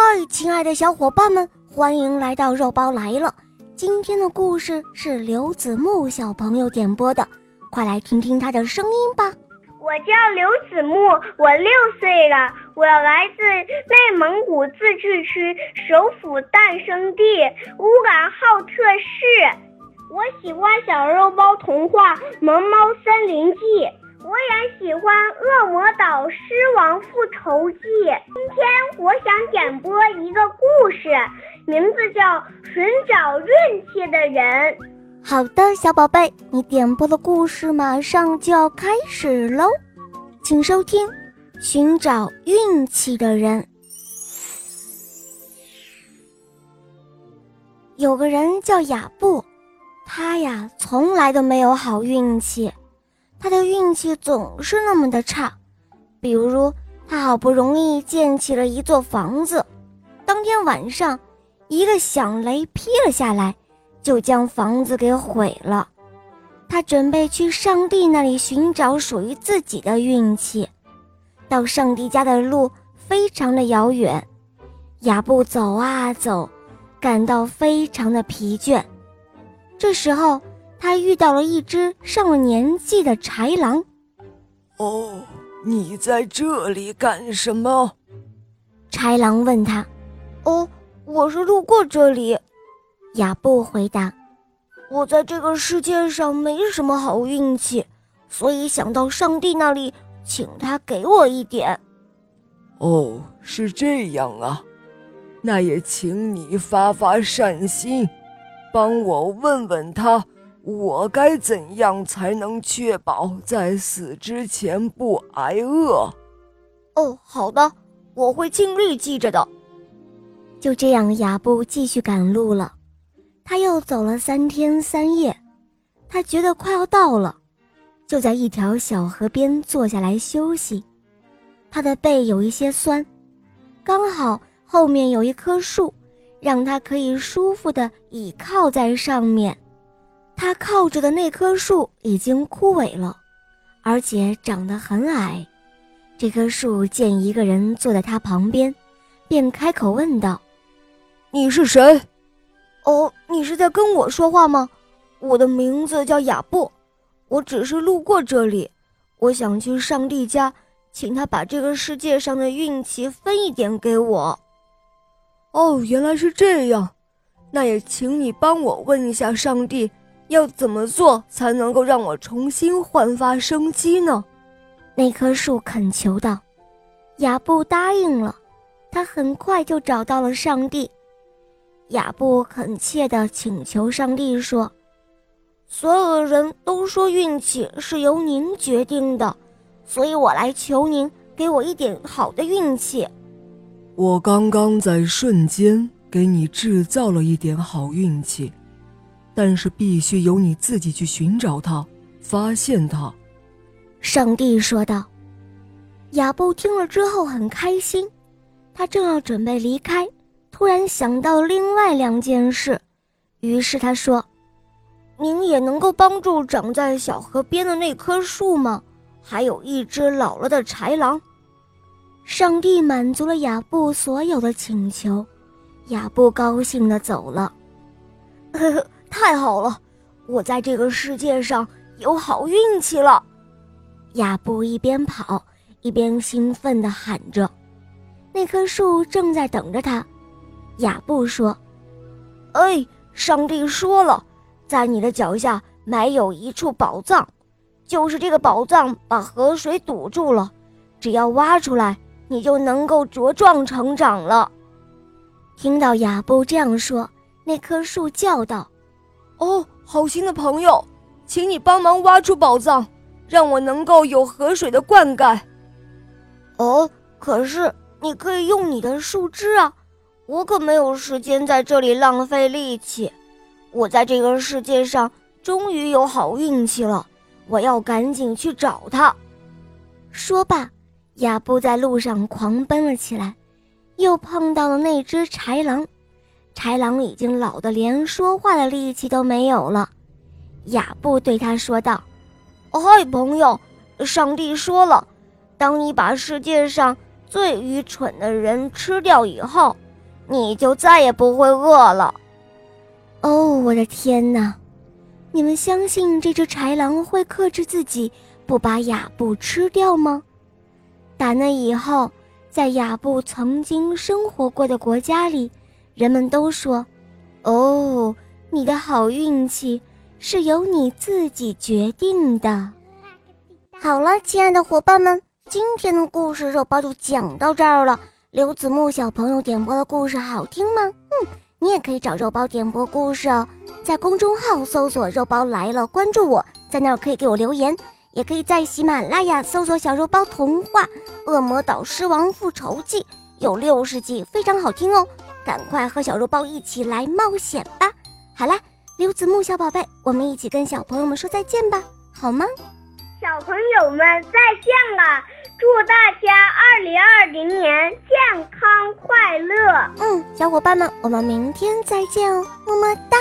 嗨，亲爱的小伙伴们，欢迎来到肉包来了。今天的故事是刘子木小朋友点播的，快来听听他的声音吧。我叫刘子木，我六岁了，我来自内蒙古自治区首府诞生地乌兰浩特市。我喜欢小肉包童话《萌猫森林记》。我也喜欢《恶魔岛狮王复仇记》。今天我想点播一个故事，名字叫《寻找运气的人》。好的，小宝贝，你点播的故事马上就要开始喽，请收听《寻找运气的人》。有个人叫雅布，他呀从来都没有好运气。他的运气总是那么的差，比如他好不容易建起了一座房子，当天晚上，一个响雷劈了下来，就将房子给毁了。他准备去上帝那里寻找属于自己的运气，到上帝家的路非常的遥远，雅布走啊走，感到非常的疲倦。这时候。他遇到了一只上了年纪的豺狼。哦，你在这里干什么？豺狼问他。哦，我是路过这里。亚布回答。我在这个世界上没什么好运气，所以想到上帝那里，请他给我一点。哦，是这样啊，那也请你发发善心，帮我问问他。我该怎样才能确保在死之前不挨饿？哦，好的，我会尽力记着的。就这样，雅布继续赶路了。他又走了三天三夜，他觉得快要到了，就在一条小河边坐下来休息。他的背有一些酸，刚好后面有一棵树，让他可以舒服的倚靠在上面。他靠着的那棵树已经枯萎了，而且长得很矮。这棵树见一个人坐在他旁边，便开口问道：“你是谁？哦，你是在跟我说话吗？我的名字叫雅布，我只是路过这里，我想去上帝家，请他把这个世界上的运气分一点给我。”哦，原来是这样，那也请你帮我问一下上帝。要怎么做才能够让我重新焕发生机呢？那棵树恳求道。雅布答应了，他很快就找到了上帝。雅布恳切地请求上帝说：“所有的人都说运气是由您决定的，所以我来求您给我一点好的运气。”我刚刚在瞬间给你制造了一点好运气。但是必须由你自己去寻找它，发现它。”上帝说道。雅布听了之后很开心，他正要准备离开，突然想到另外两件事，于是他说：“您也能够帮助长在小河边的那棵树吗？还有一只老了的豺狼。”上帝满足了雅布所有的请求，雅布高兴地走了。呵呵。太好了，我在这个世界上有好运气了。雅布一边跑一边兴奋地喊着。那棵树正在等着他。雅布说：“哎，上帝说了，在你的脚下埋有一处宝藏，就是这个宝藏把河水堵住了，只要挖出来，你就能够茁壮成长了。”听到雅布这样说，那棵树叫道。哦，好心的朋友，请你帮忙挖出宝藏，让我能够有河水的灌溉。哦，可是你可以用你的树枝啊，我可没有时间在这里浪费力气。我在这个世界上终于有好运气了，我要赶紧去找他。说罢，亚布在路上狂奔了起来，又碰到了那只豺狼。豺狼已经老得连说话的力气都没有了，雅布对他说道：“嗨，朋友，上帝说了，当你把世界上最愚蠢的人吃掉以后，你就再也不会饿了。哦，我的天哪！你们相信这只豺狼会克制自己，不把雅布吃掉吗？打那以后，在雅布曾经生活过的国家里，人们都说：“哦，你的好运气是由你自己决定的。”好了，亲爱的伙伴们，今天的故事肉包就讲到这儿了。刘子木小朋友点播的故事好听吗？嗯，你也可以找肉包点播故事哦，在公众号搜索“肉包来了”，关注我，在那儿可以给我留言。也可以在喜马拉雅搜索“小肉包童话《恶魔岛狮王复仇记》，有六十集，非常好听哦！赶快和小肉包一起来冒险吧！好啦，刘子木小宝贝，我们一起跟小朋友们说再见吧，好吗？小朋友们再见了，祝大家二零二零年健康快乐！嗯，小伙伴们，我们明天再见哦，么么哒。